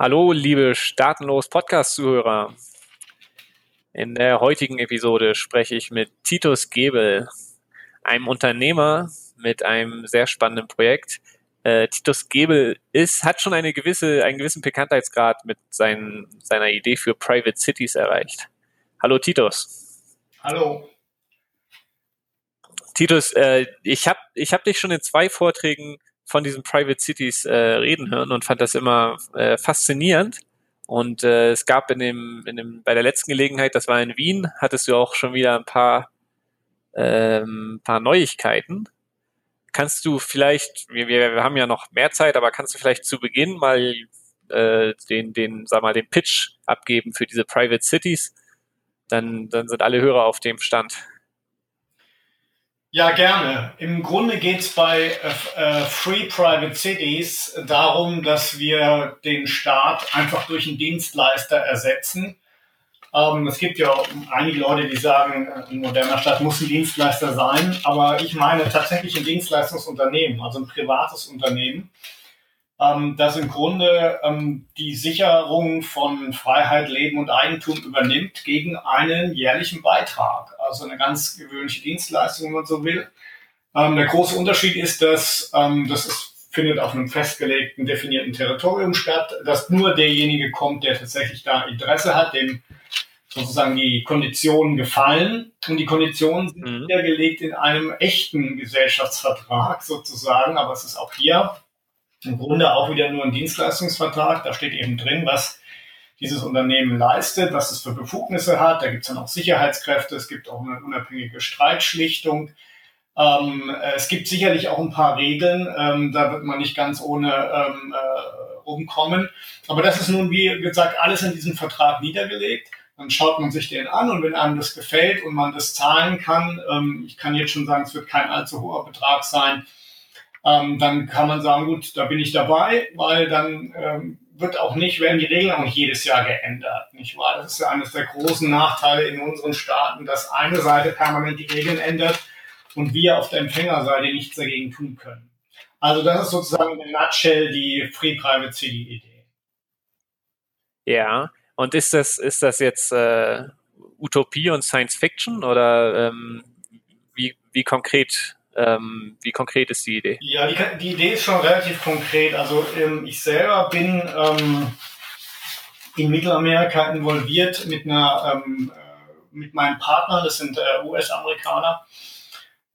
Hallo, liebe Staatenlos Podcast-Zuhörer. In der heutigen Episode spreche ich mit Titus Gebel, einem Unternehmer mit einem sehr spannenden Projekt. Äh, Titus Gebel ist, hat schon eine gewisse, einen gewissen Bekanntheitsgrad mit sein, seiner Idee für Private Cities erreicht. Hallo Titus. Hallo. Titus, äh, ich habe ich hab dich schon in zwei Vorträgen von diesen Private Cities äh, reden hören und fand das immer äh, faszinierend. Und äh, es gab in dem, in dem, bei der letzten Gelegenheit, das war in Wien, hattest du auch schon wieder ein paar, ähm, paar Neuigkeiten. Kannst du vielleicht, wir, wir haben ja noch mehr Zeit, aber kannst du vielleicht zu Beginn mal äh, den, den, sag mal, den Pitch abgeben für diese Private Cities? Dann, dann sind alle Hörer auf dem Stand. Ja, gerne. Im Grunde geht es bei äh, äh, Free Private Cities darum, dass wir den Staat einfach durch einen Dienstleister ersetzen. Ähm, es gibt ja einige Leute, die sagen, ein moderner Staat muss ein Dienstleister sein, aber ich meine tatsächlich ein Dienstleistungsunternehmen, also ein privates Unternehmen, ähm, das im Grunde ähm, die Sicherung von Freiheit, Leben und Eigentum übernimmt gegen einen jährlichen Beitrag. Also eine ganz gewöhnliche Dienstleistung, wenn man so will. Ähm, der große Unterschied ist, dass ähm, das ist, findet auf einem festgelegten, definierten Territorium statt, dass nur derjenige kommt, der tatsächlich da Interesse hat, dem sozusagen die Konditionen gefallen. Und die Konditionen sind mhm. niedergelegt in einem echten Gesellschaftsvertrag sozusagen, aber es ist auch hier im Grunde auch wieder nur ein Dienstleistungsvertrag. Da steht eben drin, was dieses Unternehmen leistet, was es für Befugnisse hat. Da gibt es dann auch Sicherheitskräfte, es gibt auch eine unabhängige Streitschlichtung. Ähm, es gibt sicherlich auch ein paar Regeln, ähm, da wird man nicht ganz ohne ähm, äh, rumkommen. Aber das ist nun, wie gesagt, alles in diesem Vertrag niedergelegt. Dann schaut man sich den an und wenn einem das gefällt und man das zahlen kann, ähm, ich kann jetzt schon sagen, es wird kein allzu hoher Betrag sein, ähm, dann kann man sagen, gut, da bin ich dabei, weil dann ähm, wird auch nicht, werden die Regeln auch nicht jedes Jahr geändert, nicht wahr? Das ist ja eines der großen Nachteile in unseren Staaten, dass eine Seite permanent die Regeln ändert und wir auf der Empfängerseite nichts dagegen tun können. Also das ist sozusagen in Nutshell die Free Private City Idee. Ja, und ist das, ist das jetzt äh, Utopie und Science Fiction oder ähm, wie, wie konkret ähm, wie konkret ist die Idee? Ja, die, die Idee ist schon relativ konkret. Also ähm, ich selber bin ähm, in Mittelamerika involviert mit einer ähm, äh, mit meinen Partnern, das sind äh, US-Amerikaner.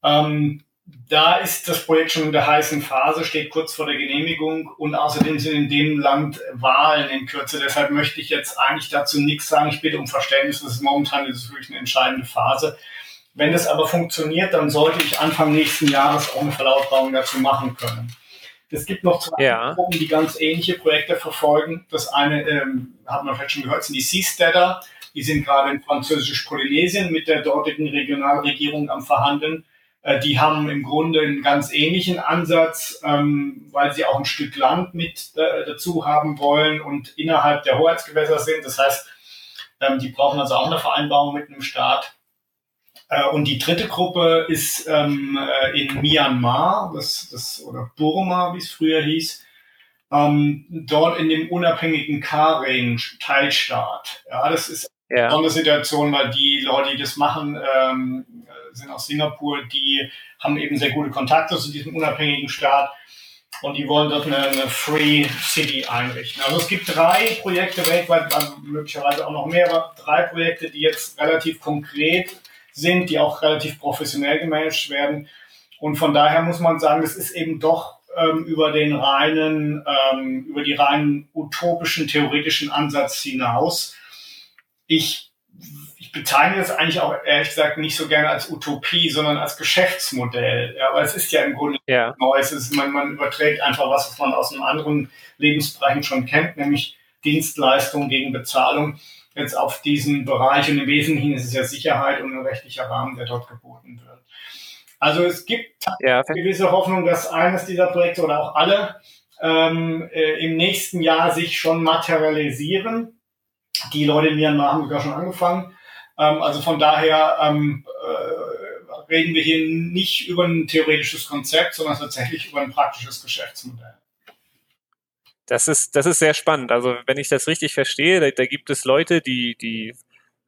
Ähm, da ist das Projekt schon in der heißen Phase, steht kurz vor der Genehmigung und außerdem sind in dem Land Wahlen in Kürze. Deshalb möchte ich jetzt eigentlich dazu nichts sagen. Ich bitte um Verständnis. Das ist momentan das ist wirklich eine entscheidende Phase. Wenn das aber funktioniert, dann sollte ich Anfang nächsten Jahres auch eine Verlautbarung dazu machen können. Es gibt noch zwei ja. Gruppen, die ganz ähnliche Projekte verfolgen. Das eine, ähm, hat man vielleicht schon gehört, sind die Seasteader. Die sind gerade in französisch-Polynesien mit der dortigen Regionalregierung am Verhandeln. Äh, die haben im Grunde einen ganz ähnlichen Ansatz, ähm, weil sie auch ein Stück Land mit äh, dazu haben wollen und innerhalb der Hoheitsgewässer sind. Das heißt, ähm, die brauchen also auch eine Vereinbarung mit einem Staat. Äh, und die dritte Gruppe ist ähm, äh, in Myanmar, das, das, oder Burma, wie es früher hieß, ähm, dort in dem unabhängigen Karing-Teilstaat. Ja, das ist ja. eine Situation, weil die Leute, die das machen, ähm, sind aus Singapur, die haben eben sehr gute Kontakte zu diesem unabhängigen Staat und die wollen dort eine, eine Free City einrichten. Also es gibt drei Projekte weltweit, also möglicherweise auch noch mehr, aber drei Projekte, die jetzt relativ konkret sind, die auch relativ professionell gemanagt werden. Und von daher muss man sagen, das ist eben doch ähm, über den reinen, ähm, über die reinen utopischen, theoretischen Ansatz hinaus. Ich, ich bezeichne das eigentlich auch ehrlich gesagt nicht so gerne als Utopie, sondern als Geschäftsmodell. Ja, weil es ist ja im Grunde ja. Neues. Ist, man, man überträgt einfach was, was man aus einem anderen Lebensbereichen schon kennt, nämlich Dienstleistung gegen Bezahlung jetzt auf diesen Bereich und im Wesentlichen ist es ja Sicherheit und ein rechtlicher Rahmen, der dort geboten wird. Also es gibt ja, gewisse Hoffnung, dass eines dieser Projekte oder auch alle ähm, äh, im nächsten Jahr sich schon materialisieren. Die Leute in Myanmar haben sogar schon angefangen. Ähm, also von daher ähm, äh, reden wir hier nicht über ein theoretisches Konzept, sondern tatsächlich über ein praktisches Geschäftsmodell. Das ist, das ist sehr spannend. Also wenn ich das richtig verstehe, da, da gibt es Leute, die, die,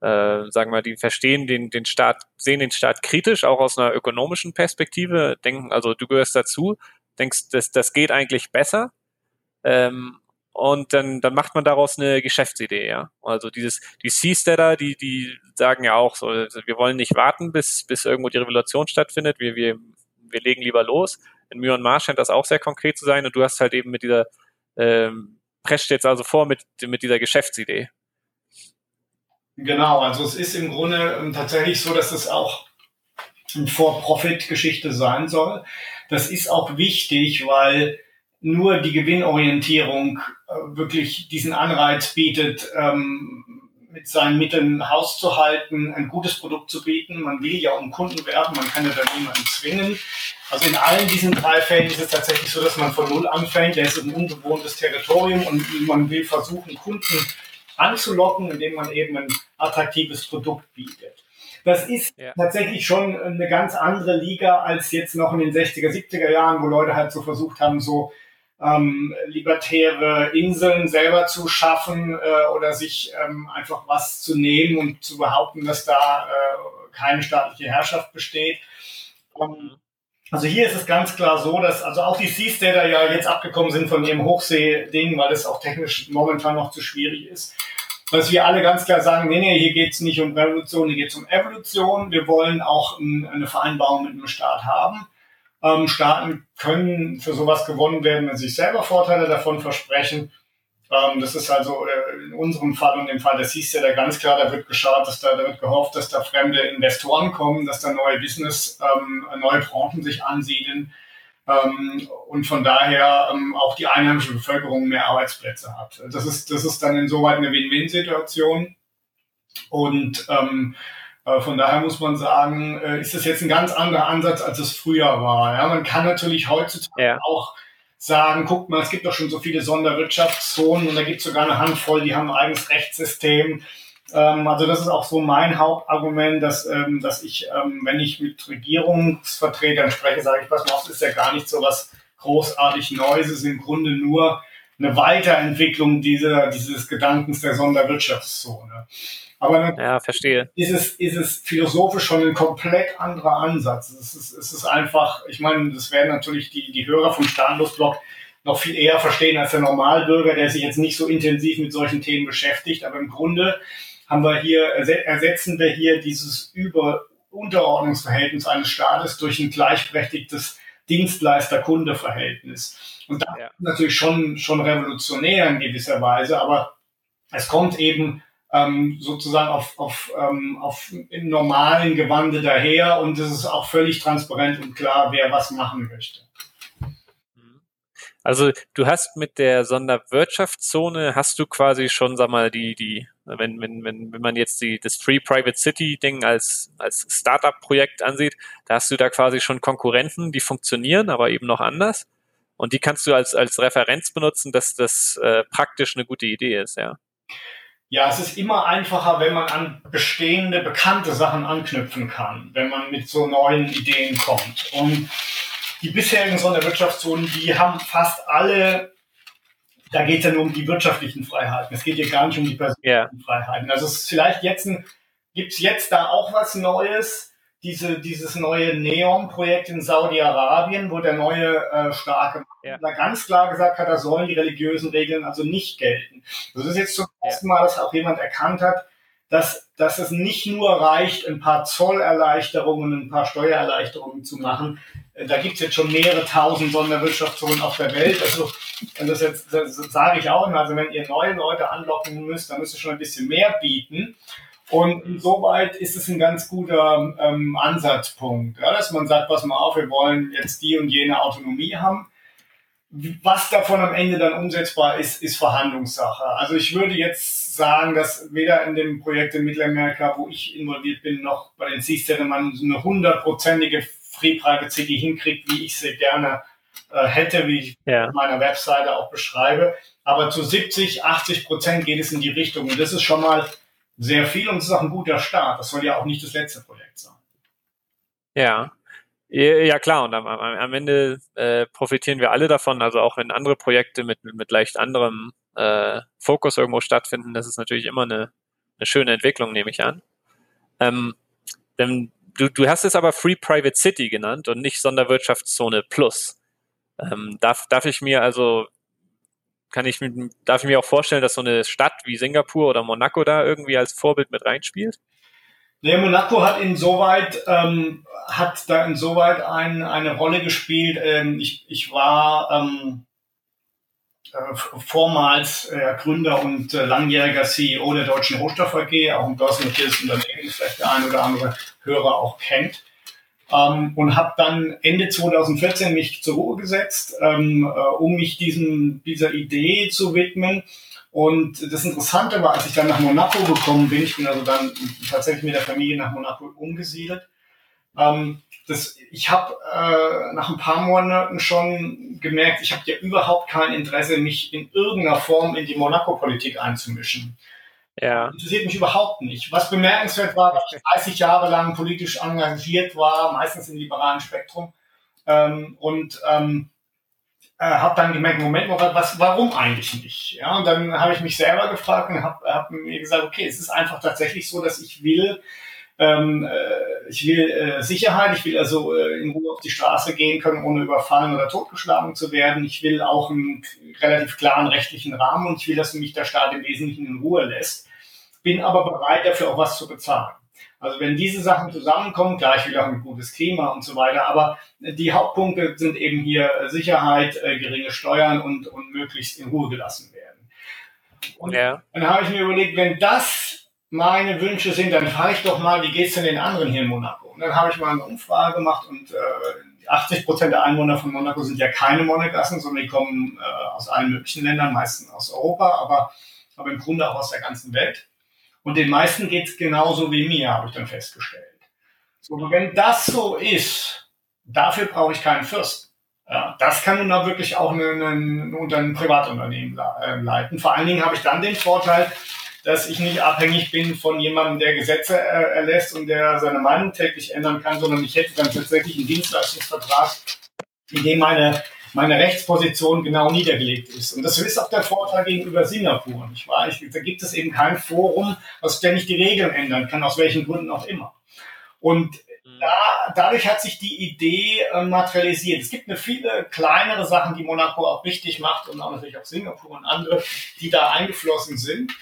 äh, sagen wir, die verstehen den, den Staat, sehen den Staat kritisch, auch aus einer ökonomischen Perspektive, denken, also du gehörst dazu, denkst, das, das geht eigentlich besser. Ähm, und dann, dann macht man daraus eine Geschäftsidee, ja. Also dieses, die Seasteader, die, die sagen ja auch so, also wir wollen nicht warten, bis, bis irgendwo die Revolution stattfindet, wir, wir, wir legen lieber los. In Myanmar scheint das auch sehr konkret zu sein und du hast halt eben mit dieser, ähm, prescht jetzt also vor mit, mit dieser Geschäftsidee. Genau, also es ist im Grunde ähm, tatsächlich so, dass es auch eine For-Profit-Geschichte sein soll. Das ist auch wichtig, weil nur die Gewinnorientierung äh, wirklich diesen Anreiz bietet, ähm, mit seinen Mitteln Haus zu halten, ein gutes Produkt zu bieten. Man will ja um Kunden werben, man kann ja da niemanden zwingen. Also in allen diesen drei Fällen ist es tatsächlich so, dass man von Null anfängt. Der ist ein unbewohntes Territorium und man will versuchen, Kunden anzulocken, indem man eben ein attraktives Produkt bietet. Das ist ja. tatsächlich schon eine ganz andere Liga als jetzt noch in den 60er, 70er Jahren, wo Leute halt so versucht haben, so ähm, libertäre Inseln selber zu schaffen äh, oder sich ähm, einfach was zu nehmen und zu behaupten, dass da äh, keine staatliche Herrschaft besteht. Ähm, also hier ist es ganz klar so, dass also auch die Seasteader ja jetzt abgekommen sind von ihrem Hochsee-Ding, weil das auch technisch momentan noch zu schwierig ist. Dass wir alle ganz klar sagen, nee, nee, hier geht's nicht um Revolution, hier geht's um Evolution. Wir wollen auch ein, eine Vereinbarung mit dem Staat haben. Ähm, Staaten können für sowas gewonnen werden, wenn sie sich selber Vorteile davon versprechen. Ähm, das ist also äh, in unserem Fall und im Fall des hieß ja da ganz klar, da wird geschaut, dass da, da wird gehofft, dass da fremde Investoren kommen, dass da neue Business, ähm, neue Branchen sich ansiedeln ähm, und von daher ähm, auch die einheimische Bevölkerung mehr Arbeitsplätze hat. Das ist, das ist dann insoweit eine Win-Win-Situation. Und ähm, äh, von daher muss man sagen, äh, ist das jetzt ein ganz anderer Ansatz, als es früher war. Ja, man kann natürlich heutzutage ja. auch sagen, guckt mal, es gibt doch schon so viele Sonderwirtschaftszonen und da gibt es sogar eine Handvoll, die haben ein eigenes Rechtssystem. Ähm, also das ist auch so mein Hauptargument, dass, ähm, dass ich, ähm, wenn ich mit Regierungsvertretern spreche, sage ich, pass mal auf, ist ja gar nicht so was großartig Neues, es ist im Grunde nur eine Weiterentwicklung dieser, dieses Gedankens der Sonderwirtschaftszone. Aber ja, verstehe. Ist es, ist es philosophisch schon ein komplett anderer Ansatz. Es ist, es ist einfach, ich meine, das werden natürlich die, die Hörer vom Staatenlosblock noch viel eher verstehen als der Normalbürger, der sich jetzt nicht so intensiv mit solchen Themen beschäftigt. Aber im Grunde haben wir hier, ersetzen wir hier dieses Über Unterordnungsverhältnis eines Staates durch ein gleichberechtigtes Dienstleister-Kunde-Verhältnis. Und das ja. ist natürlich schon, schon revolutionär in gewisser Weise, aber es kommt eben ähm, sozusagen auf, auf, ähm, auf im normalen Gewande daher und es ist auch völlig transparent und klar, wer was machen möchte. Also du hast mit der Sonderwirtschaftszone hast du quasi schon, sag mal, die, die, wenn, wenn, wenn, wenn man jetzt die, das Free Private City Ding als, als Startup-Projekt ansieht, da hast du da quasi schon Konkurrenten, die funktionieren, aber eben noch anders. Und die kannst du als, als Referenz benutzen, dass das äh, praktisch eine gute Idee ist, ja. Ja, es ist immer einfacher, wenn man an bestehende, bekannte Sachen anknüpfen kann, wenn man mit so neuen Ideen kommt. Und die bisherigen Sonderwirtschaftszonen, die haben fast alle, da geht es ja nur um die wirtschaftlichen Freiheiten. Es geht hier gar nicht um die persönlichen yeah. Freiheiten. Also es ist vielleicht jetzt ein, gibt es jetzt da auch was Neues, diese, dieses neue Neon-Projekt in Saudi-Arabien, wo der neue äh, starke ja. da ganz klar gesagt hat, da sollen die religiösen Regeln also nicht gelten. Das ist jetzt zum ersten Mal, dass auch jemand erkannt hat, dass, dass es nicht nur reicht, ein paar Zollerleichterungen, ein paar Steuererleichterungen zu machen. Äh, da gibt es jetzt schon mehrere tausend Sonderwirtschaftszonen auf der Welt. Also das jetzt das sage ich auch immer, also wenn ihr neue Leute anlocken müsst, dann müsst ihr schon ein bisschen mehr bieten. Und insoweit ist es ein ganz guter ähm, Ansatzpunkt, ja, dass man sagt, pass mal auf, wir wollen jetzt die und jene Autonomie haben. Was davon am Ende dann umsetzbar ist, ist Verhandlungssache. Also ich würde jetzt sagen, dass weder in dem Projekt in Mittelamerika, wo ich involviert bin, noch bei den CISTEN man so eine hundertprozentige Free Private City hinkriegt, wie ich sie gerne äh, hätte, wie ich ja. auf meiner Webseite auch beschreibe. Aber zu 70, 80 Prozent geht es in die Richtung. Und das ist schon mal sehr viel und es ist auch ein guter Start. Das soll ja auch nicht das letzte Projekt sein. Ja. Ja, klar, und am, am Ende äh, profitieren wir alle davon. Also auch wenn andere Projekte mit, mit leicht anderem äh, Fokus irgendwo stattfinden, das ist natürlich immer eine, eine schöne Entwicklung, nehme ich an. Ähm, denn du, du hast es aber Free Private City genannt und nicht Sonderwirtschaftszone Plus. Ähm, darf, darf ich mir also, kann ich, darf ich mir auch vorstellen, dass so eine Stadt wie Singapur oder Monaco da irgendwie als Vorbild mit reinspielt? Nee, Monaco hat insoweit, ähm, hat da insoweit ein, eine Rolle gespielt. Ähm, ich, ich war ähm, äh, vormals äh, Gründer und äh, langjähriger CEO der Deutschen Rohstoff AG, auch ein börsennotiertes Unternehmen, vielleicht der ein oder andere Hörer auch kennt. Ähm, und habe dann Ende 2014 mich zur Ruhe gesetzt, ähm, äh, um mich diesem, dieser Idee zu widmen. Und das Interessante war, als ich dann nach Monaco gekommen bin, ich bin also dann tatsächlich mit der Familie nach Monaco umgesiedelt, ähm, das, ich habe äh, nach ein paar Monaten schon gemerkt, ich habe ja überhaupt kein Interesse, mich in irgendeiner Form in die Monaco-Politik einzumischen. Ja. Interessiert mich überhaupt nicht. Was bemerkenswert war, dass ich 30 Jahre lang politisch engagiert war, meistens im liberalen Spektrum. Ähm, und ähm, äh, habe dann gemerkt, Moment mal, was, warum eigentlich nicht? Ja, und dann habe ich mich selber gefragt und habe hab mir gesagt, okay, es ist einfach tatsächlich so, dass ich will, ähm, äh, ich will äh, Sicherheit, ich will also äh, in Ruhe auf die Straße gehen können, ohne überfallen oder totgeschlagen zu werden. Ich will auch einen relativ klaren rechtlichen Rahmen und ich will, dass mich der Staat im Wesentlichen in Ruhe lässt bin aber bereit, dafür auch was zu bezahlen. Also wenn diese Sachen zusammenkommen, gleich wieder ein gutes Klima und so weiter, aber die Hauptpunkte sind eben hier Sicherheit, äh, geringe Steuern und, und möglichst in Ruhe gelassen werden. Und ja. dann habe ich mir überlegt, wenn das meine Wünsche sind, dann frage ich doch mal, wie geht es denn den anderen hier in Monaco? Und dann habe ich mal eine Umfrage gemacht und äh, 80 Prozent der Einwohner von Monaco sind ja keine Monegassen, sondern die kommen äh, aus allen möglichen Ländern, meistens aus Europa, aber, aber im Grunde auch aus der ganzen Welt. Und den meisten geht's genauso wie mir, habe ich dann festgestellt. So, wenn das so ist, dafür brauche ich keinen Fürsten. Ja, das kann nun da wirklich auch eine, unter ein Privatunternehmen äh, leiten. Vor allen Dingen habe ich dann den Vorteil, dass ich nicht abhängig bin von jemandem, der Gesetze äh, erlässt und der seine Meinung täglich ändern kann, sondern ich hätte dann tatsächlich einen Dienstleistungsvertrag, in dem meine meine Rechtsposition genau niedergelegt ist. Und das ist auch der Vorteil gegenüber Singapur. Nicht wahr? Ich, da gibt es eben kein Forum, was ständig die Regeln ändern kann, aus welchen Gründen auch immer. Und da, dadurch hat sich die Idee äh, materialisiert. Es gibt eine viele kleinere Sachen, die Monaco auch richtig macht und auch natürlich auch Singapur und andere, die da eingeflossen sind.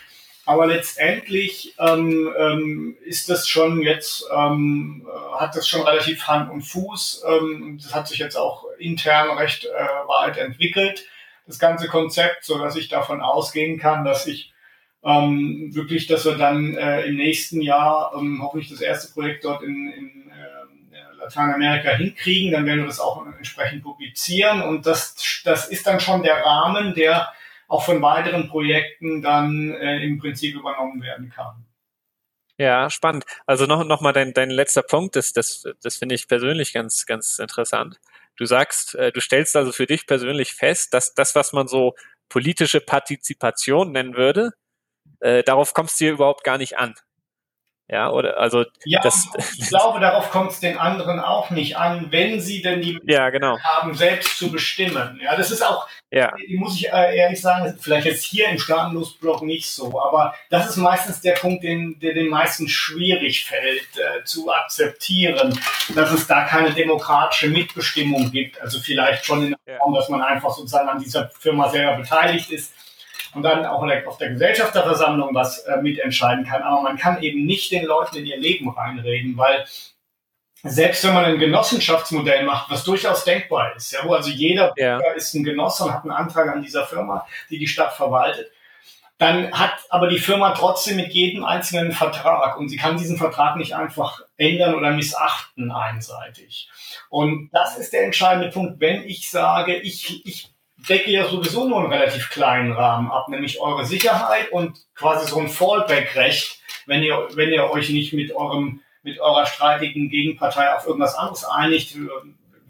Aber letztendlich ähm, ähm, ist das schon jetzt, ähm, äh, hat das schon relativ Hand und Fuß. Ähm, das hat sich jetzt auch intern recht äh, weit entwickelt, das ganze Konzept, so dass ich davon ausgehen kann, dass ich ähm, wirklich, dass wir dann äh, im nächsten Jahr ähm, hoffentlich das erste Projekt dort in, in äh, Lateinamerika hinkriegen. Dann werden wir das auch entsprechend publizieren. Und das, das ist dann schon der Rahmen, der auch von weiteren Projekten dann äh, im Prinzip übernommen werden kann. Ja, spannend. Also noch, noch mal dein, dein letzter Punkt, das, das, das finde ich persönlich ganz, ganz interessant. Du sagst, äh, du stellst also für dich persönlich fest, dass das, was man so politische Partizipation nennen würde, äh, darauf kommst du dir überhaupt gar nicht an. Ja, oder also ja, das, ich glaube, darauf kommt es den anderen auch nicht an, wenn sie denn die ja, genau. haben, selbst zu bestimmen. Ja, das ist auch, ja. muss ich äh, ehrlich sagen, vielleicht jetzt hier im Staatenlosblock nicht so, aber das ist meistens der Punkt, den, der den meisten schwierig fällt äh, zu akzeptieren, dass es da keine demokratische Mitbestimmung gibt. Also vielleicht schon in der Form, dass man einfach sozusagen an dieser Firma selber beteiligt ist und dann auch auf der Gesellschafterversammlung was äh, mitentscheiden kann. Aber man kann eben nicht den Leuten in ihr Leben reinreden, weil selbst wenn man ein Genossenschaftsmodell macht, was durchaus denkbar ist, ja, wo also jeder ja. ist ein Genosse und hat einen Antrag an dieser Firma, die die Stadt verwaltet, dann hat aber die Firma trotzdem mit jedem einzelnen Vertrag und sie kann diesen Vertrag nicht einfach ändern oder missachten einseitig. Und das ist der entscheidende Punkt. Wenn ich sage, ich, ich decke ja sowieso nur einen relativ kleinen Rahmen ab, nämlich eure Sicherheit und quasi so ein Fallback-Recht, wenn ihr, wenn ihr euch nicht mit eurem, mit eurer streitigen Gegenpartei auf irgendwas anderes einigt,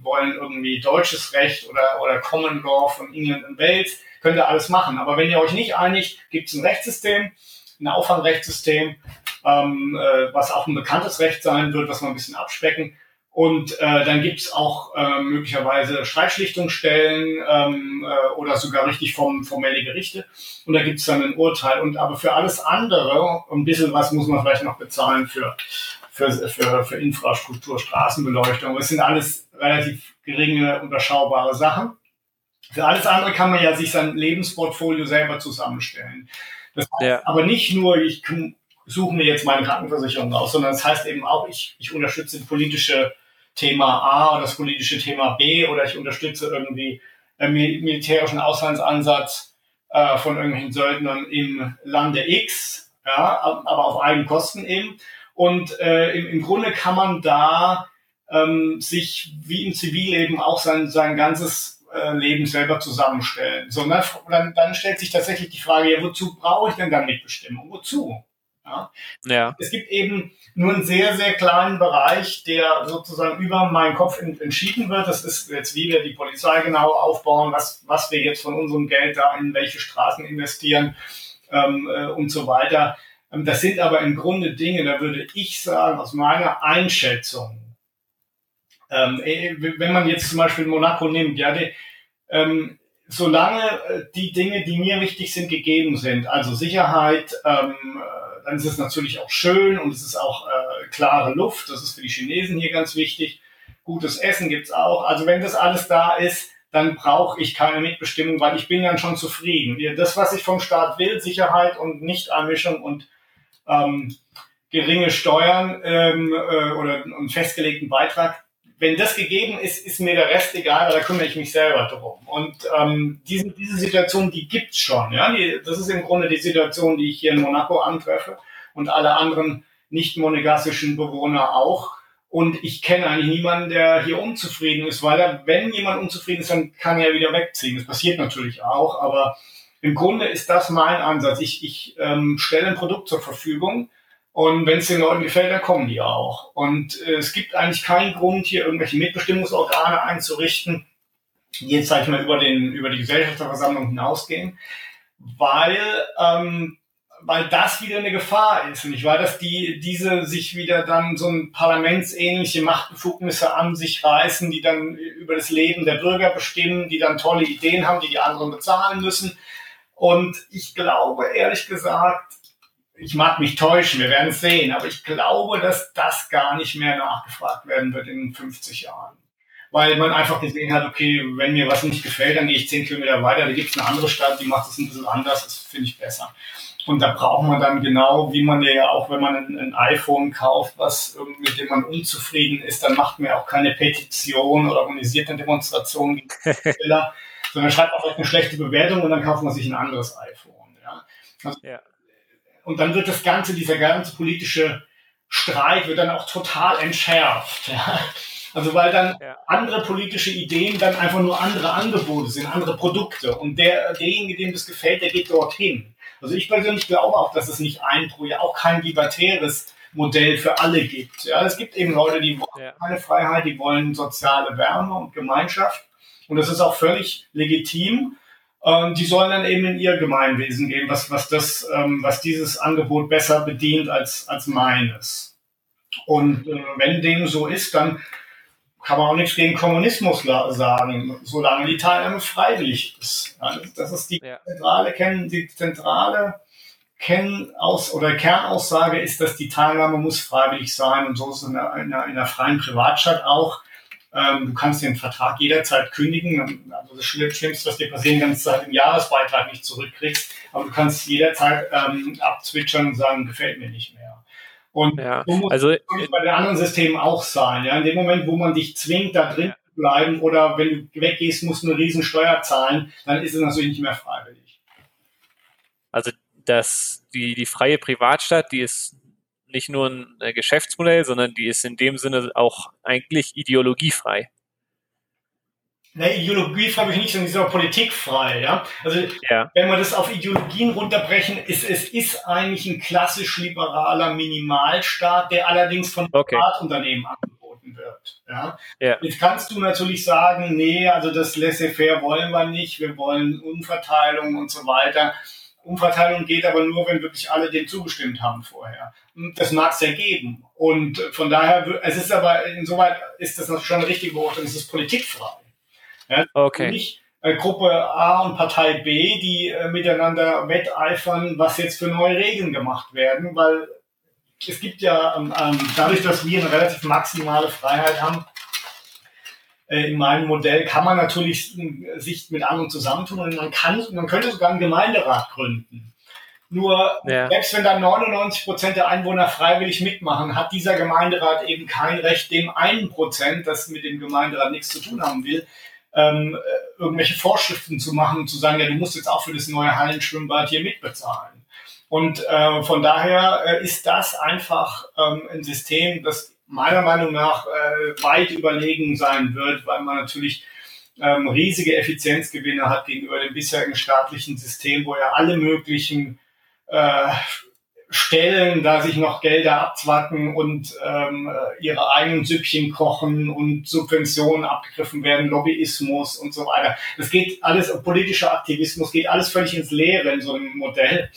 wollen irgendwie deutsches Recht oder, oder Common Law von England und Wales, könnt ihr alles machen. Aber wenn ihr euch nicht einigt, gibt es ein Rechtssystem, ein Auffangrechtssystem, ähm, äh, was auch ein bekanntes Recht sein wird, was wir ein bisschen abspecken. Und äh, dann gibt's auch äh, möglicherweise Streitschlichtungsstellen ähm, äh, oder sogar richtig vom, formelle Gerichte. Und da gibt's dann ein Urteil. Und aber für alles andere, ein bisschen was muss man vielleicht noch bezahlen für, für, für, für Infrastruktur, Straßenbeleuchtung. Es sind alles relativ geringe, überschaubare Sachen. Für alles andere kann man ja sich sein Lebensportfolio selber zusammenstellen. Das heißt ja. aber nicht nur, ich suche mir jetzt meine Krankenversicherung aus, sondern das heißt eben auch, ich, ich unterstütze politische Thema A oder das politische Thema B oder ich unterstütze irgendwie einen militärischen Auslandsansatz äh, von irgendwelchen Söldnern im Lande X, ja, aber auf eigenen Kosten eben. Und äh, im, im Grunde kann man da ähm, sich wie im Zivilleben auch sein, sein ganzes äh, Leben selber zusammenstellen. So, dann, dann stellt sich tatsächlich die Frage, ja, wozu brauche ich denn dann Mitbestimmung? Wozu? Ja. ja. Es gibt eben nur einen sehr, sehr kleinen Bereich, der sozusagen über meinen Kopf entschieden wird. Das ist jetzt, wie wir die Polizei genau aufbauen, was, was wir jetzt von unserem Geld da in welche Straßen investieren ähm, äh, und so weiter. Ähm, das sind aber im Grunde Dinge, da würde ich sagen, aus meiner Einschätzung, ähm, äh, wenn man jetzt zum Beispiel Monaco nimmt, ja, die, ähm, solange äh, die Dinge, die mir wichtig sind, gegeben sind, also Sicherheit, ähm, dann ist es natürlich auch schön und es ist auch äh, klare Luft. Das ist für die Chinesen hier ganz wichtig. Gutes Essen gibt's auch. Also wenn das alles da ist, dann brauche ich keine Mitbestimmung, weil ich bin dann schon zufrieden. Das, was ich vom Staat will, Sicherheit und Nichteinmischung und ähm, geringe Steuern ähm, äh, oder einen festgelegten Beitrag, wenn das gegeben ist, ist mir der Rest egal, da kümmere ich mich selber drum. Und ähm, diese, diese Situation, die gibt's schon. Ja? Die, das ist im Grunde die Situation, die ich hier in Monaco antreffe und alle anderen nicht monegassischen Bewohner auch. Und ich kenne eigentlich niemanden, der hier unzufrieden ist, weil er, wenn jemand unzufrieden ist, dann kann er wieder wegziehen. Das passiert natürlich auch, aber im Grunde ist das mein Ansatz. Ich, ich ähm, stelle ein Produkt zur Verfügung, und wenn es den Leuten gefällt, dann kommen die auch. Und äh, es gibt eigentlich keinen Grund, hier irgendwelche Mitbestimmungsorgane einzurichten, die jetzt, sag ich mal, über, den, über die Gesellschafterversammlung hinausgehen, weil, ähm, weil das wieder eine Gefahr ist. Und ich weiß, dass die, diese sich wieder dann so ein parlamentsähnliche Machtbefugnisse an sich reißen, die dann über das Leben der Bürger bestimmen, die dann tolle Ideen haben, die die anderen bezahlen müssen. Und ich glaube, ehrlich gesagt, ich mag mich täuschen, wir werden es sehen, aber ich glaube, dass das gar nicht mehr nachgefragt werden wird in 50 Jahren. Weil man einfach gesehen hat, okay, wenn mir was nicht gefällt, dann gehe ich 10 Kilometer weiter, da gibt es eine andere Stadt, die macht es ein bisschen anders, das finde ich besser. Und da braucht man dann genau, wie man ja auch, wenn man ein, ein iPhone kauft, was mit dem man unzufrieden ist, dann macht man ja auch keine Petition oder organisiert eine Demonstration gegen Fehler, sondern schreibt auch eine schlechte Bewertung und dann kauft man sich ein anderes iPhone. Ja. Also, ja und dann wird das Ganze, dieser ganze politische Streit wird dann auch total entschärft. Ja? Also weil dann ja. andere politische Ideen dann einfach nur andere Angebote sind, andere Produkte. Und der, derjenige, dem das gefällt, der geht dorthin. Also ich persönlich glaube auch, dass es nicht ein Projekt, auch kein libertäres Modell für alle gibt. Ja, es gibt eben Leute, die wollen ja. keine Freiheit, die wollen soziale Wärme und Gemeinschaft. Und das ist auch völlig legitim. Ähm, die sollen dann eben in ihr Gemeinwesen gehen, was, was, das, ähm, was dieses Angebot besser bedient als, als meines. Und äh, wenn dem so ist, dann kann man auch nichts gegen Kommunismus sagen, solange die Teilnahme freiwillig ist. Ja, das ist die ja. zentrale, Ken die zentrale Kennaus oder Kernaussage ist, dass die Teilnahme muss freiwillig sein und so ist es in einer, in einer freien Privatstadt auch. Ähm, du kannst den Vertrag jederzeit kündigen. Also das Schlimmste, was dir passieren kann, ist, dass du den Jahresbeitrag nicht zurückkriegst. Aber du kannst jederzeit ähm, abzwitschern und sagen, gefällt mir nicht mehr. Und ja, so muss also, es bei den anderen Systemen auch sein. Ja? In dem Moment, wo man dich zwingt, da drin ja. zu bleiben oder wenn du weggehst, musst du eine riesen Steuer zahlen, dann ist es natürlich nicht mehr freiwillig. Also das, die, die freie Privatstadt, die ist nicht nur ein äh, Geschäftsmodell, sondern die ist in dem Sinne auch eigentlich ideologiefrei. Ne, ideologiefrei habe ich nicht, sondern die ist auch politikfrei, ja. Also ja. wenn wir das auf Ideologien runterbrechen, ist es ist eigentlich ein klassisch liberaler Minimalstaat, der allerdings von okay. Privatunternehmen angeboten wird. Ja? ja. Jetzt kannst du natürlich sagen, nee, also das Laissez-faire wollen wir nicht, wir wollen Umverteilung und so weiter. Umverteilung geht aber nur, wenn wirklich alle dem zugestimmt haben vorher. Das mag es ja geben. Und von daher, es ist aber, insoweit ist das schon eine richtige Beobachtung, es ist politikfrei. Ja, okay. Nicht äh, Gruppe A und Partei B, die äh, miteinander wetteifern, was jetzt für neue Regeln gemacht werden, weil es gibt ja, ähm, ähm dadurch, dass wir eine relativ maximale Freiheit haben, äh, in meinem Modell kann man natürlich äh, sich mit anderen zusammentun und man kann, man könnte sogar einen Gemeinderat gründen. Nur ja. selbst wenn da 99 Prozent der Einwohner freiwillig mitmachen, hat dieser Gemeinderat eben kein Recht, dem einen Prozent, das mit dem Gemeinderat nichts zu tun haben will, ähm, äh, irgendwelche Vorschriften zu machen und zu sagen, ja, du musst jetzt auch für das neue Hallenschwimmbad hier mitbezahlen. Und äh, von daher äh, ist das einfach ähm, ein System, das meiner Meinung nach äh, weit überlegen sein wird, weil man natürlich ähm, riesige Effizienzgewinne hat gegenüber dem bisherigen staatlichen System, wo ja alle möglichen äh, Stellen da sich noch Gelder abzwacken und ähm, ihre eigenen Süppchen kochen und Subventionen abgegriffen werden, Lobbyismus und so weiter. Das geht alles, politischer Aktivismus geht alles völlig ins Leere in so einem Modell.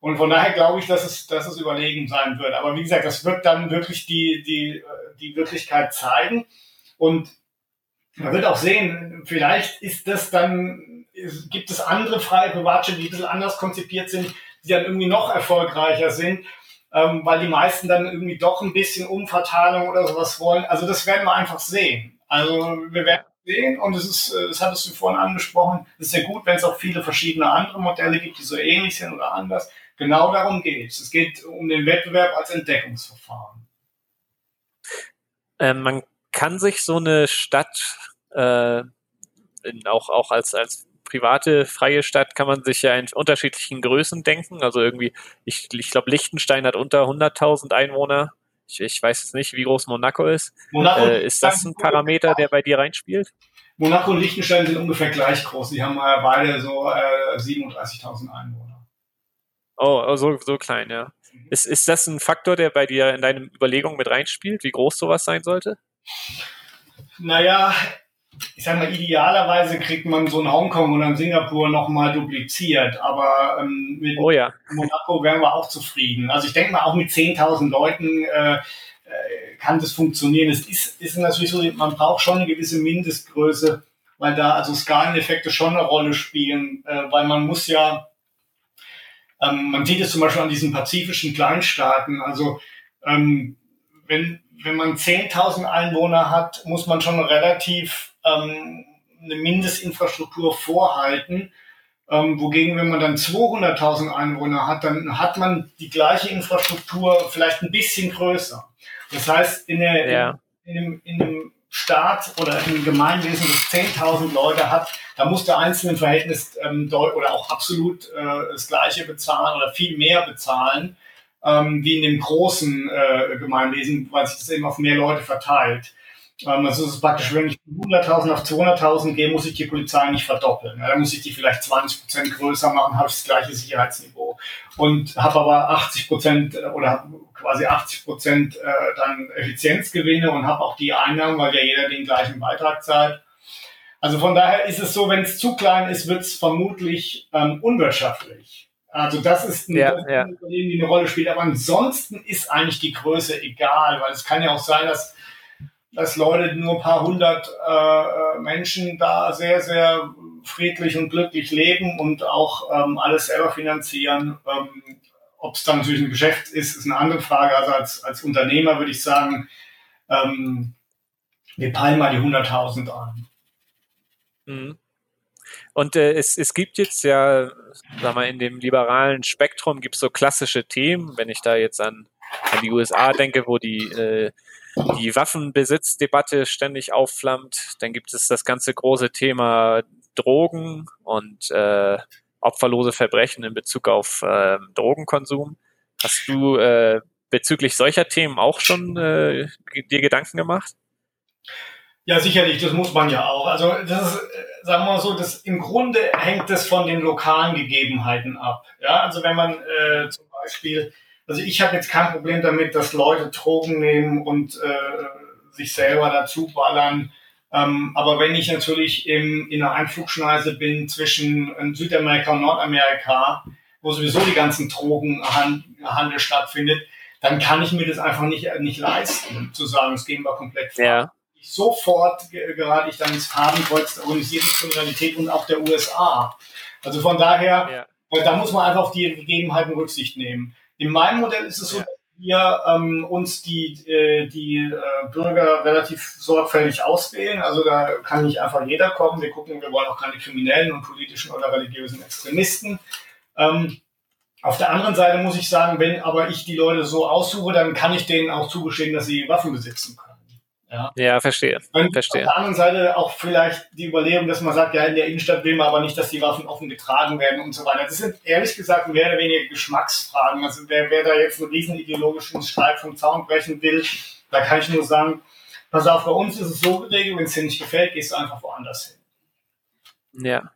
Und von daher glaube ich, dass es, dass es überlegen sein wird. Aber wie gesagt, das wird dann wirklich die, die, die Wirklichkeit zeigen. Und man wird auch sehen, vielleicht ist das dann, gibt es andere freie Privatstädte, die ein bisschen anders konzipiert sind, die dann irgendwie noch erfolgreicher sind, ähm, weil die meisten dann irgendwie doch ein bisschen Umverteilung oder sowas wollen. Also das werden wir einfach sehen. Also wir werden sehen und es ist, äh, das hattest du vorhin angesprochen, es ist sehr gut, wenn es auch viele verschiedene andere Modelle gibt, die so ähnlich sind oder anders. Genau darum geht es. Es geht um den Wettbewerb als Entdeckungsverfahren. Ähm, man kann sich so eine Stadt äh, auch, auch als, als private freie Stadt kann man sich ja in unterschiedlichen Größen denken. Also irgendwie, ich, ich glaube, Liechtenstein hat unter 100.000 Einwohner. Ich, ich weiß jetzt nicht, wie groß Monaco ist. Monaco äh, ist das ein Parameter, der bei dir reinspielt? Monaco und Liechtenstein sind ungefähr gleich groß. Die haben äh, beide so äh, 37.000 Einwohner. Oh, oh, so, so klein, ja. Ist, ist das ein Faktor, der bei dir in deinen Überlegungen mit reinspielt, wie groß sowas sein sollte? Naja, ich sag mal, idealerweise kriegt man so ein Hongkong oder ein Singapur nochmal dupliziert, aber ähm, mit oh ja. Monaco wären wir auch zufrieden. Also ich denke mal, auch mit 10.000 Leuten äh, äh, kann das funktionieren. Es ist, ist natürlich so, man braucht schon eine gewisse Mindestgröße, weil da also Skaleneffekte schon eine Rolle spielen, äh, weil man muss ja ähm, man sieht es zum Beispiel an diesen pazifischen Kleinstaaten. Also ähm, wenn, wenn man 10.000 Einwohner hat, muss man schon relativ ähm, eine Mindestinfrastruktur vorhalten. Ähm, wogegen, wenn man dann 200.000 Einwohner hat, dann hat man die gleiche Infrastruktur vielleicht ein bisschen größer. Das heißt, in, der, ja. in, in, dem, in dem Staat oder im Gemeinwesen, das 10.000 Leute hat, da muss der Einzelne im Verhältnis ähm, oder auch absolut äh, das Gleiche bezahlen oder viel mehr bezahlen, ähm, wie in dem großen äh, Gemeinwesen, weil sich das eben auf mehr Leute verteilt. Ähm, also es ist praktisch, wenn ich 100.000 auf 200.000 gehe, muss ich die Polizei nicht verdoppeln. Ja, dann muss ich die vielleicht 20 Prozent größer machen, habe ich das gleiche Sicherheitsniveau. Und habe aber 80 Prozent äh, oder quasi 80 Prozent äh, dann Effizienzgewinne und habe auch die Einnahmen, weil ja jeder den gleichen Beitrag zahlt. Also von daher ist es so, wenn es zu klein ist, wird es vermutlich ähm, unwirtschaftlich. Also das ist ein ja, ja. Unternehmen, die eine Rolle spielt. Aber ansonsten ist eigentlich die Größe egal, weil es kann ja auch sein, dass dass Leute, nur ein paar hundert äh, Menschen da sehr, sehr friedlich und glücklich leben und auch ähm, alles selber finanzieren. Ähm, Ob es dann natürlich ein Geschäft ist, ist eine andere Frage. Also als, als Unternehmer würde ich sagen, ähm, wir peilen mal die 100.000 an. Mhm. Und äh, es, es gibt jetzt ja, sag mal, in dem liberalen Spektrum gibt es so klassische Themen, wenn ich da jetzt an, an die USA denke, wo die äh, die Waffenbesitzdebatte ständig aufflammt. Dann gibt es das ganze große Thema Drogen und äh, opferlose Verbrechen in Bezug auf äh, Drogenkonsum. Hast du äh, bezüglich solcher Themen auch schon äh, dir Gedanken gemacht? Ja, sicherlich, das muss man ja auch. Also das ist, sagen wir mal so, das im Grunde hängt das von den lokalen Gegebenheiten ab. Ja, also wenn man äh, zum Beispiel also ich habe jetzt kein Problem damit, dass Leute Drogen nehmen und äh, sich selber dazu ballern. Ähm, aber wenn ich natürlich im, in einer Einflugschneise bin zwischen Südamerika und Nordamerika, wo sowieso die ganzen Drogenhandel stattfindet, dann kann ich mir das einfach nicht, nicht leisten, zu sagen, es gehen wir komplett vor. Ja. Sofort gerate ich dann ins Fadenkreuz der organisierten Kriminalität und auch der USA. Also von daher, ja. da muss man einfach auf die Gegebenheiten Rücksicht nehmen. In meinem Modell ist es so, ja. Wir ähm, uns die, äh, die äh, Bürger relativ sorgfältig auswählen. Also da kann nicht einfach jeder kommen. Wir gucken, wir wollen auch keine kriminellen und politischen oder religiösen Extremisten. Ähm, auf der anderen Seite muss ich sagen, wenn aber ich die Leute so aussuche, dann kann ich denen auch zugestehen, dass sie Waffen besitzen können. Ja, ja verstehe. Und verstehe. auf der anderen Seite auch vielleicht die Überlegung, dass man sagt, ja, in der Innenstadt will man aber nicht, dass die Waffen offen getragen werden und so weiter. Das sind ehrlich gesagt mehr oder weniger Geschmacksfragen. Also wer, wer da jetzt einen riesen ideologischen Streit vom Zaun brechen will, da kann ich nur sagen, pass auf, bei uns ist es so geregelt, wenn es dir nicht gefällt, gehst du einfach woanders hin. Ja.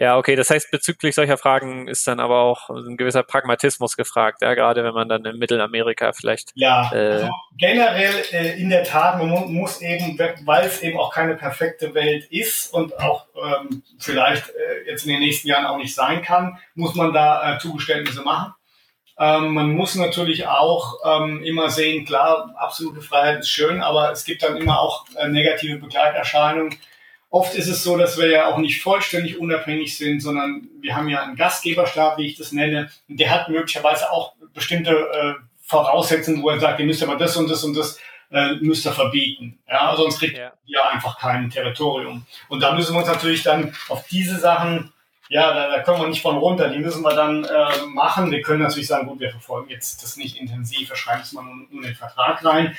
Ja, okay, das heißt, bezüglich solcher Fragen ist dann aber auch ein gewisser Pragmatismus gefragt, ja, gerade wenn man dann in Mittelamerika vielleicht. Ja, äh, also generell äh, in der Tat, man muss eben, weil es eben auch keine perfekte Welt ist und auch ähm, vielleicht äh, jetzt in den nächsten Jahren auch nicht sein kann, muss man da äh, Zugeständnisse machen. Ähm, man muss natürlich auch ähm, immer sehen, klar, absolute Freiheit ist schön, aber es gibt dann immer auch äh, negative Begleiterscheinungen Oft ist es so, dass wir ja auch nicht vollständig unabhängig sind, sondern wir haben ja einen Gastgeberstab, wie ich das nenne, und der hat möglicherweise auch bestimmte äh, Voraussetzungen, wo er sagt, ihr müsst aber das und das und das äh, müsst ihr verbieten. Ja, sonst kriegt ja. ihr einfach kein Territorium. Und da müssen wir uns natürlich dann auf diese Sachen, ja, da, da kommen wir nicht von runter, die müssen wir dann äh, machen. Wir können natürlich sagen, gut, wir verfolgen jetzt das nicht intensiv, wir schreiben es mal nur in den Vertrag rein.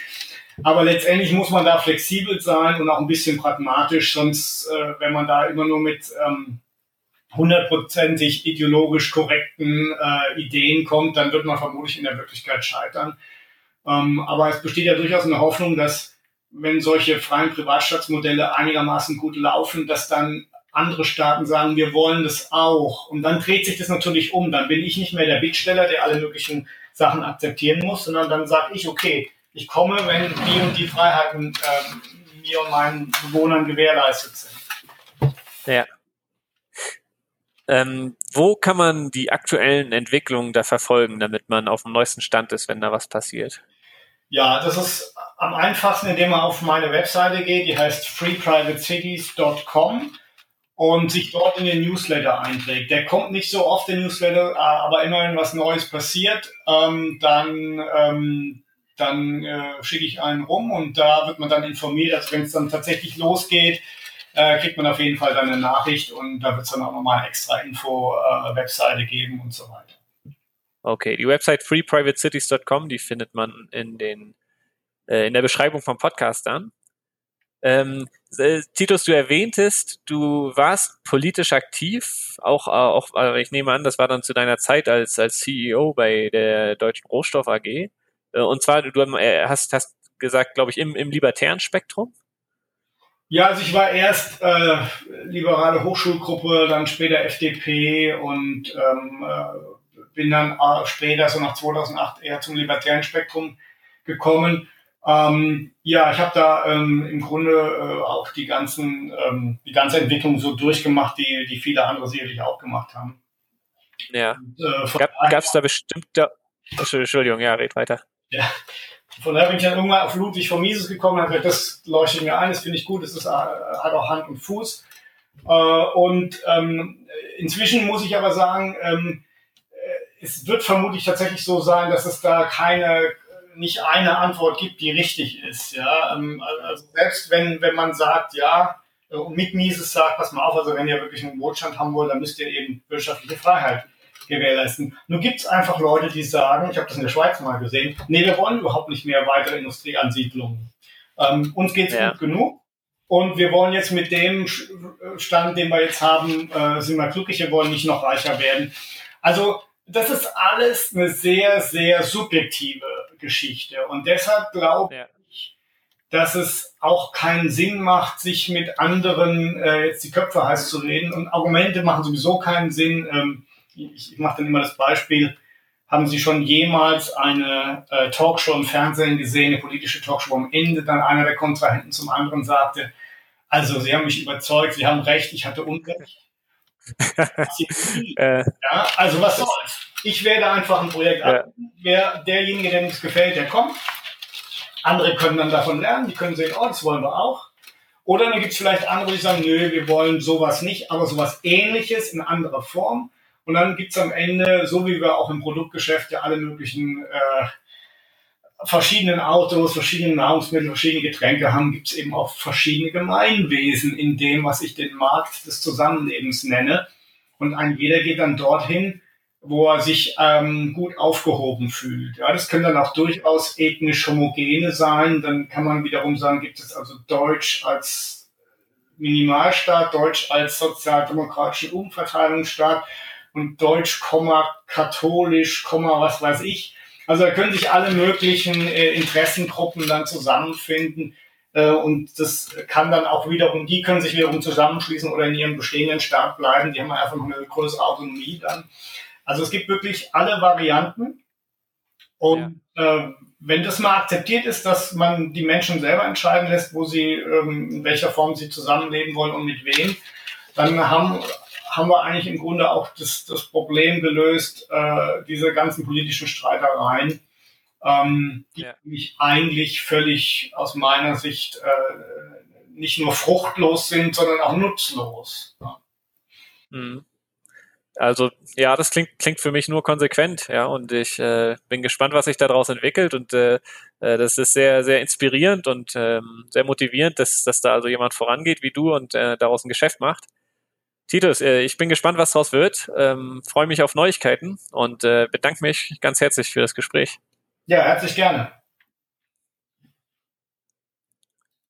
Aber letztendlich muss man da flexibel sein und auch ein bisschen pragmatisch, sonst, äh, wenn man da immer nur mit ähm, hundertprozentig ideologisch korrekten äh, Ideen kommt, dann wird man vermutlich in der Wirklichkeit scheitern. Ähm, aber es besteht ja durchaus eine Hoffnung, dass wenn solche freien Privatstaatsmodelle einigermaßen gut laufen, dass dann andere Staaten sagen, wir wollen das auch. Und dann dreht sich das natürlich um. Dann bin ich nicht mehr der Bittsteller, der alle möglichen Sachen akzeptieren muss, sondern dann sage ich, okay, ich komme, wenn die und die Freiheiten äh, mir und meinen Bewohnern gewährleistet sind. Ja. Ähm, wo kann man die aktuellen Entwicklungen da verfolgen, damit man auf dem neuesten Stand ist, wenn da was passiert? Ja, das ist am einfachsten, indem man auf meine Webseite geht, die heißt freeprivatecities.com und sich dort in den Newsletter einträgt. Der kommt nicht so oft, der Newsletter, aber immerhin was Neues passiert, ähm, dann ähm, dann äh, schicke ich einen rum und da wird man dann informiert. Also wenn es dann tatsächlich losgeht, äh, kriegt man auf jeden Fall dann eine Nachricht und da wird es dann auch nochmal extra Info-Webseite äh, geben und so weiter. Okay, die Website freeprivatecities.com, die findet man in den äh, in der Beschreibung vom Podcast dann. Ähm, äh, Titus, du erwähntest, du warst politisch aktiv, auch, äh, auch äh, ich nehme an, das war dann zu deiner Zeit als, als CEO bei der Deutschen Rohstoff AG. Äh, und zwar, du äh, hast, hast gesagt, glaube ich, im, im libertären Spektrum. Ja, also ich war erst äh, liberale Hochschulgruppe, dann später FDP und ähm, äh, bin dann später, so nach 2008, eher zum libertären Spektrum gekommen. Ähm, ja, ich habe da ähm, im Grunde äh, auch die ganzen, ähm, die ganze Entwicklung so durchgemacht, die, die viele andere sicherlich auch gemacht haben. Ja. äh, Gab es da bestimmte, Entschuldigung, ja, red weiter. Ja. Von daher bin ich dann irgendwann auf Ludwig von Mises gekommen und habe gesagt, das leuchtet mir ein, das finde ich gut, das ist, äh, hat auch Hand und Fuß. Äh, und ähm, inzwischen muss ich aber sagen, ähm, äh, es wird vermutlich tatsächlich so sein, dass es da keine, nicht eine Antwort gibt, die richtig ist. Ja? Ähm, also selbst wenn, wenn man sagt, ja, und mit Mises sagt, pass mal auf, also wenn ihr wirklich einen Wohlstand haben wollt, dann müsst ihr eben wirtschaftliche Freiheit gewährleisten. Nur gibt es einfach Leute, die sagen, ich habe das in der Schweiz mal gesehen, nee, wir wollen überhaupt nicht mehr weitere Industrieansiedlungen. Ähm, uns geht's ja. gut genug. Und wir wollen jetzt mit dem Stand, den wir jetzt haben, äh, sind wir glücklich, wir wollen nicht noch reicher werden. Also das ist alles eine sehr, sehr subjektive Geschichte. Und deshalb glaube ja. ich, dass es auch keinen Sinn macht, sich mit anderen äh, jetzt die Köpfe heiß zu reden. Und Argumente machen sowieso keinen Sinn. Ähm, ich, mache dann immer das Beispiel, haben Sie schon jemals eine äh, Talkshow im Fernsehen gesehen, eine politische Talkshow, wo am Ende dann einer der Kontrahenten zum anderen sagte, also Sie haben mich überzeugt, Sie haben recht, ich hatte Unrecht. äh, ja, also was soll's? Ich werde einfach ein Projekt ja. Wer, derjenige, dem es gefällt, der kommt. Andere können dann davon lernen, die können sehen, oh, das wollen wir auch. Oder dann gibt es vielleicht andere, die sagen, nö, wir wollen sowas nicht, aber sowas ähnliches in anderer Form. Und dann gibt es am Ende, so wie wir auch im Produktgeschäft ja alle möglichen äh, verschiedenen Autos, verschiedene Nahrungsmittel, verschiedene Getränke haben, gibt es eben auch verschiedene Gemeinwesen in dem, was ich den Markt des Zusammenlebens nenne. Und ein jeder geht dann dorthin, wo er sich ähm, gut aufgehoben fühlt. Ja, das können dann auch durchaus ethnisch homogene sein. Dann kann man wiederum sagen, gibt es also Deutsch als Minimalstaat, Deutsch als sozialdemokratischen Umverteilungsstaat und Deutsch, katholisch, was weiß ich. Also da können sich alle möglichen äh, Interessengruppen dann zusammenfinden. Äh, und das kann dann auch wiederum, die können sich wiederum zusammenschließen oder in ihrem bestehenden Staat bleiben. Die haben einfach eine größere Autonomie dann. Also es gibt wirklich alle Varianten. Und ja. äh, wenn das mal akzeptiert ist, dass man die Menschen selber entscheiden lässt, wo sie, ähm, in welcher Form sie zusammenleben wollen und mit wem, dann haben, haben wir eigentlich im Grunde auch das, das Problem gelöst, äh, diese ganzen politischen Streitereien, ähm, die ja. eigentlich völlig aus meiner Sicht äh, nicht nur fruchtlos sind, sondern auch nutzlos. Ja. Mhm. Also ja, das klingt, klingt für mich nur konsequent, ja, und ich äh, bin gespannt, was sich daraus entwickelt und äh, äh, das ist sehr, sehr inspirierend und ähm, sehr motivierend, dass, dass da also jemand vorangeht wie du und äh, daraus ein Geschäft macht. Titus, äh, ich bin gespannt, was daraus wird, ähm, freue mich auf Neuigkeiten und äh, bedanke mich ganz herzlich für das Gespräch. Ja, herzlich gerne.